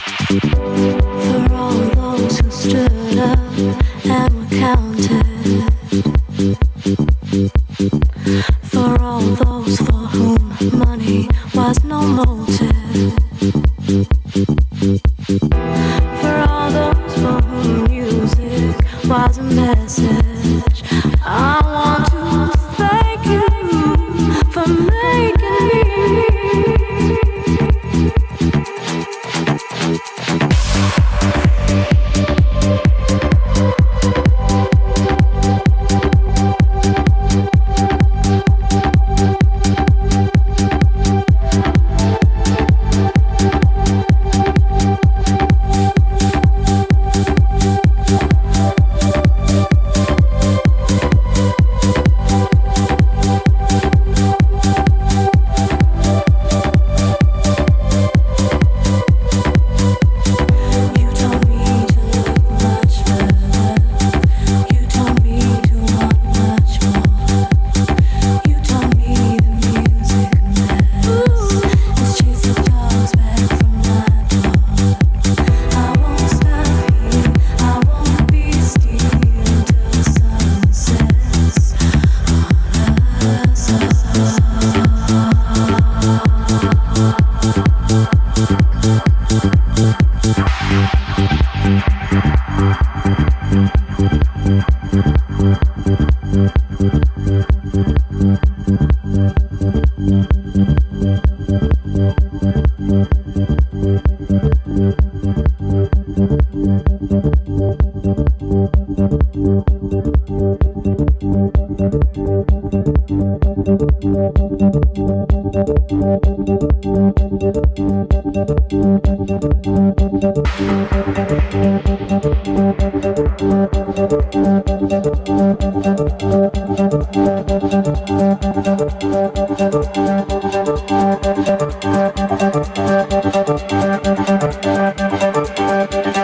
For all those who stood up. Thank you.